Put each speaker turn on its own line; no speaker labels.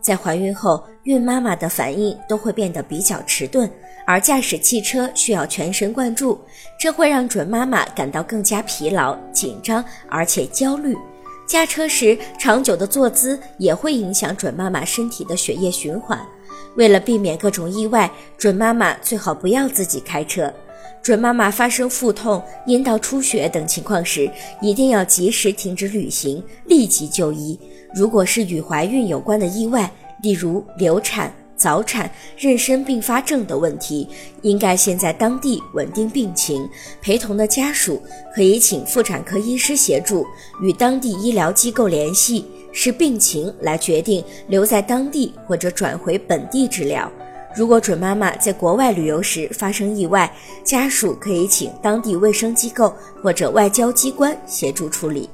在怀孕后，孕妈妈的反应都会变得比较迟钝，而驾驶汽车需要全神贯注，这会让准妈妈感到更加疲劳、紧张，而且焦虑。驾车时长久的坐姿也会影响准妈妈身体的血液循环。为了避免各种意外，准妈妈最好不要自己开车。准妈妈发生腹痛、阴道出血等情况时，一定要及时停止旅行，立即就医。如果是与怀孕有关的意外，例如流产、早产、妊娠并发症的问题，应该先在当地稳定病情。陪同的家属可以请妇产科医师协助，与当地医疗机构联系，视病情来决定留在当地或者转回本地治疗。如果准妈妈在国外旅游时发生意外，家属可以请当地卫生机构或者外交机关协助处理。